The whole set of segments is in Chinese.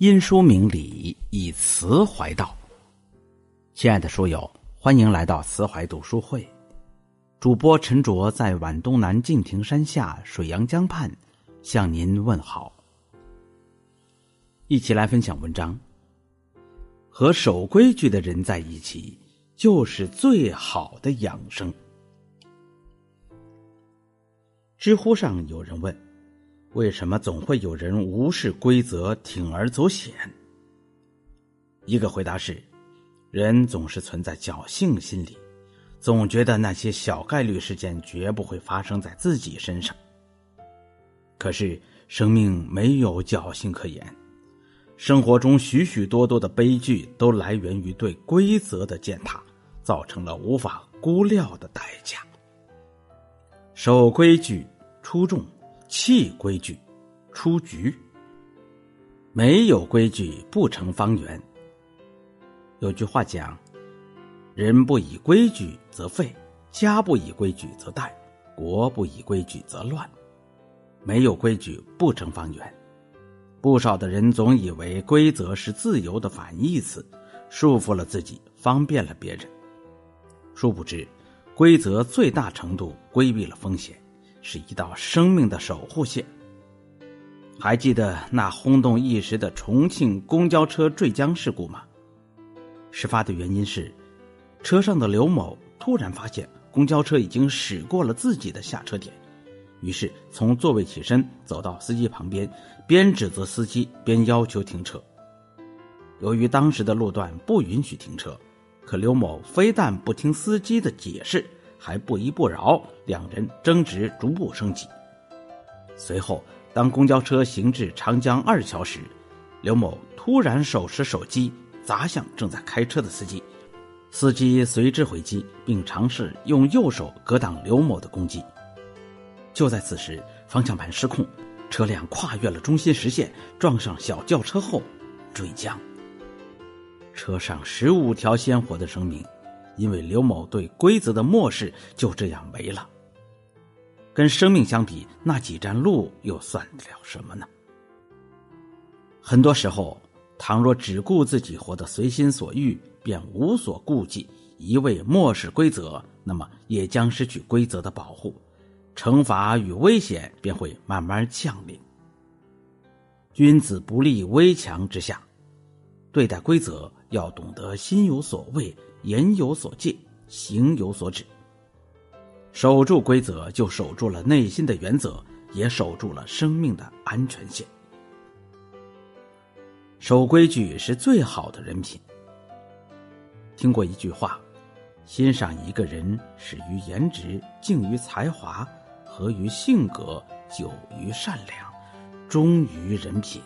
因书明理，以词怀道。亲爱的书友，欢迎来到慈怀读书会。主播陈卓在皖东南敬亭山下水阳江畔向您问好。一起来分享文章：和守规矩的人在一起，就是最好的养生。知乎上有人问。为什么总会有人无视规则，铤而走险？一个回答是：人总是存在侥幸心理，总觉得那些小概率事件绝不会发生在自己身上。可是生命没有侥幸可言，生活中许许多多的悲剧都来源于对规则的践踏，造成了无法估量的代价。守规矩，出众。弃规矩，出局。没有规矩不成方圆。有句话讲：“人不以规矩则废，家不以规矩则殆，国不以规矩则乱。”没有规矩不成方圆。不少的人总以为规则是自由的反义词，束缚了自己，方便了别人。殊不知，规则最大程度规避了风险。是一道生命的守护线。还记得那轰动一时的重庆公交车坠江事故吗？事发的原因是，车上的刘某突然发现公交车已经驶过了自己的下车点，于是从座位起身，走到司机旁边，边指责司机边要求停车。由于当时的路段不允许停车，可刘某非但不听司机的解释。还不依不饶，两人争执逐步升级。随后，当公交车行至长江二桥时，刘某突然手持手机砸向正在开车的司机，司机随之回击，并尝试用右手格挡刘某的攻击。就在此时，方向盘失控，车辆跨越了中心实线，撞上小轿车后坠江。车上十五条鲜活的生命。因为刘某对规则的漠视，就这样没了。跟生命相比，那几站路又算得了什么呢？很多时候，倘若只顾自己活得随心所欲，便无所顾忌，一味漠视规则，那么也将失去规则的保护，惩罚与危险便会慢慢降临。君子不立危墙之下，对待规则要懂得心有所畏。言有所戒，行有所止。守住规则，就守住了内心的原则，也守住了生命的安全线。守规矩是最好的人品。听过一句话：欣赏一个人，始于颜值，敬于才华，合于性格，久于善良，忠于人品。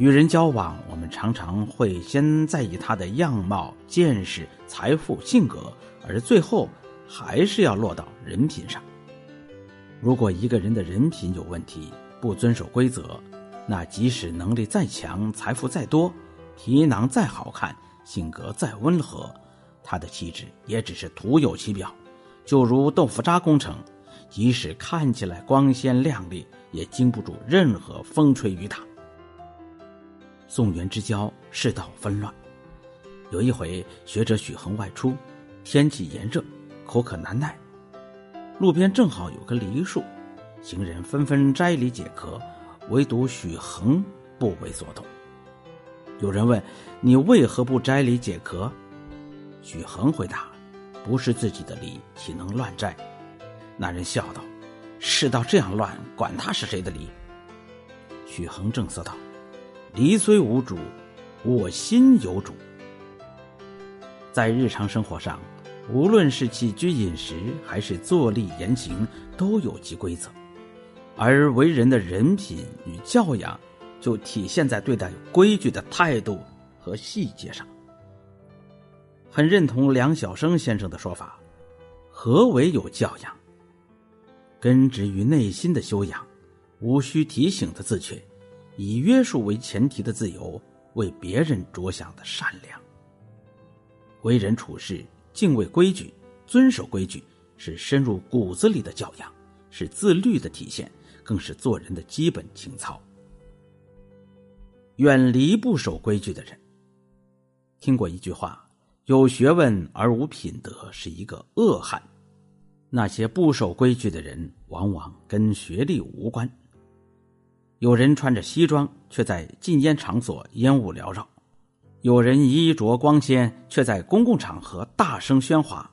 与人交往，我们常常会先在意他的样貌、见识、财富、性格，而最后还是要落到人品上。如果一个人的人品有问题，不遵守规则，那即使能力再强、财富再多、皮囊再好看、性格再温和，他的气质也只是徒有其表，就如豆腐渣工程，即使看起来光鲜亮丽，也经不住任何风吹雨打。宋元之交，世道纷乱。有一回，学者许衡外出，天气炎热，口渴难耐，路边正好有棵梨树，行人纷纷摘梨解渴，唯独许衡不为所动。有人问：“你为何不摘梨解渴？”许衡回答：“不是自己的梨，岂能乱摘？”那人笑道：“世道这样乱，管他是谁的梨？”许衡正色道。梨虽无主，我心有主。在日常生活上，无论是起居饮食，还是坐立言行，都有其规则。而为人的人品与教养，就体现在对待规矩的态度和细节上。很认同梁晓声先生的说法：何为有教养？根植于内心的修养，无需提醒的自觉。以约束为前提的自由，为别人着想的善良。为人处事敬畏规矩，遵守规矩，是深入骨子里的教养，是自律的体现，更是做人的基本情操。远离不守规矩的人。听过一句话：“有学问而无品德是一个恶汉。”那些不守规矩的人，往往跟学历无关。有人穿着西装，却在禁烟场所烟雾缭绕；有人衣着光鲜，却在公共场合大声喧哗；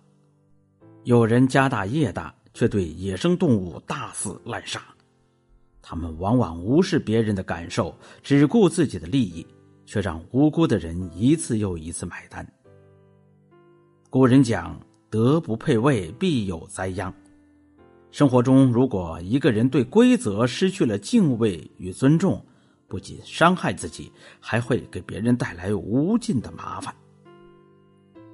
有人家大业大，却对野生动物大肆滥杀。他们往往无视别人的感受，只顾自己的利益，却让无辜的人一次又一次买单。古人讲。德不配位，必有灾殃。生活中，如果一个人对规则失去了敬畏与尊重，不仅伤害自己，还会给别人带来无尽的麻烦。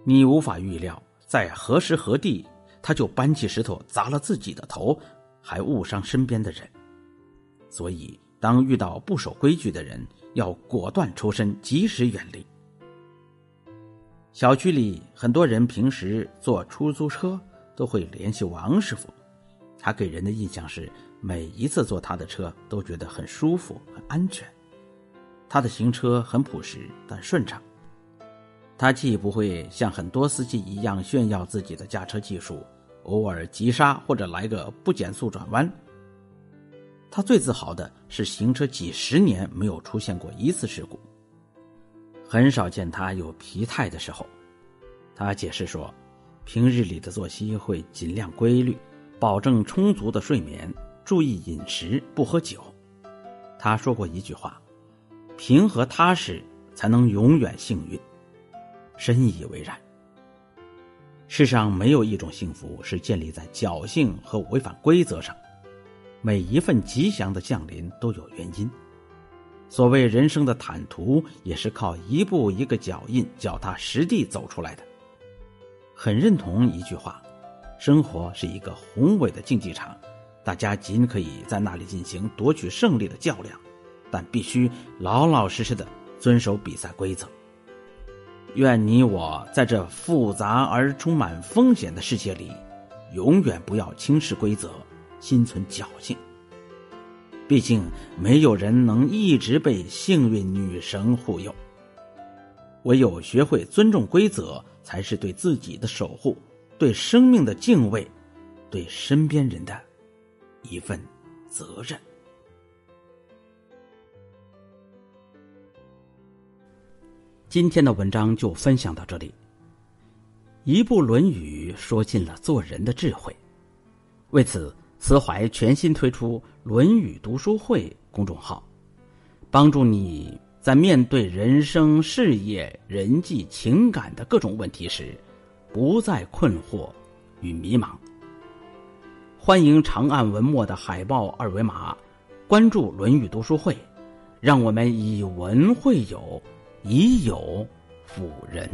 你无法预料，在何时何地，他就搬起石头砸了自己的头，还误伤身边的人。所以，当遇到不守规矩的人，要果断抽身，及时远离。小区里很多人平时坐出租车都会联系王师傅，他给人的印象是每一次坐他的车都觉得很舒服、很安全。他的行车很朴实但顺畅，他既不会像很多司机一样炫耀自己的驾车技术，偶尔急刹或者来个不减速转弯。他最自豪的是行车几十年没有出现过一次事故。很少见他有疲态的时候，他解释说，平日里的作息会尽量规律，保证充足的睡眠，注意饮食，不喝酒。他说过一句话：“平和踏实才能永远幸运。”深以为然。世上没有一种幸福是建立在侥幸和违反规则上，每一份吉祥的降临都有原因。所谓人生的坦途，也是靠一步一个脚印、脚踏实地走出来的。很认同一句话：生活是一个宏伟的竞技场，大家仅可以在那里进行夺取胜利的较量，但必须老老实实的遵守比赛规则。愿你我在这复杂而充满风险的世界里，永远不要轻视规则，心存侥幸。毕竟，没有人能一直被幸运女神护佑。唯有学会尊重规则，才是对自己的守护，对生命的敬畏，对身边人的一份责任。今天的文章就分享到这里。一部《论语》说尽了做人的智慧，为此。慈怀全新推出《论语读书会》公众号，帮助你在面对人生、事业、人际、情感的各种问题时，不再困惑与迷茫。欢迎长按文末的海报二维码，关注《论语读书会》，让我们以文会友，以友辅人。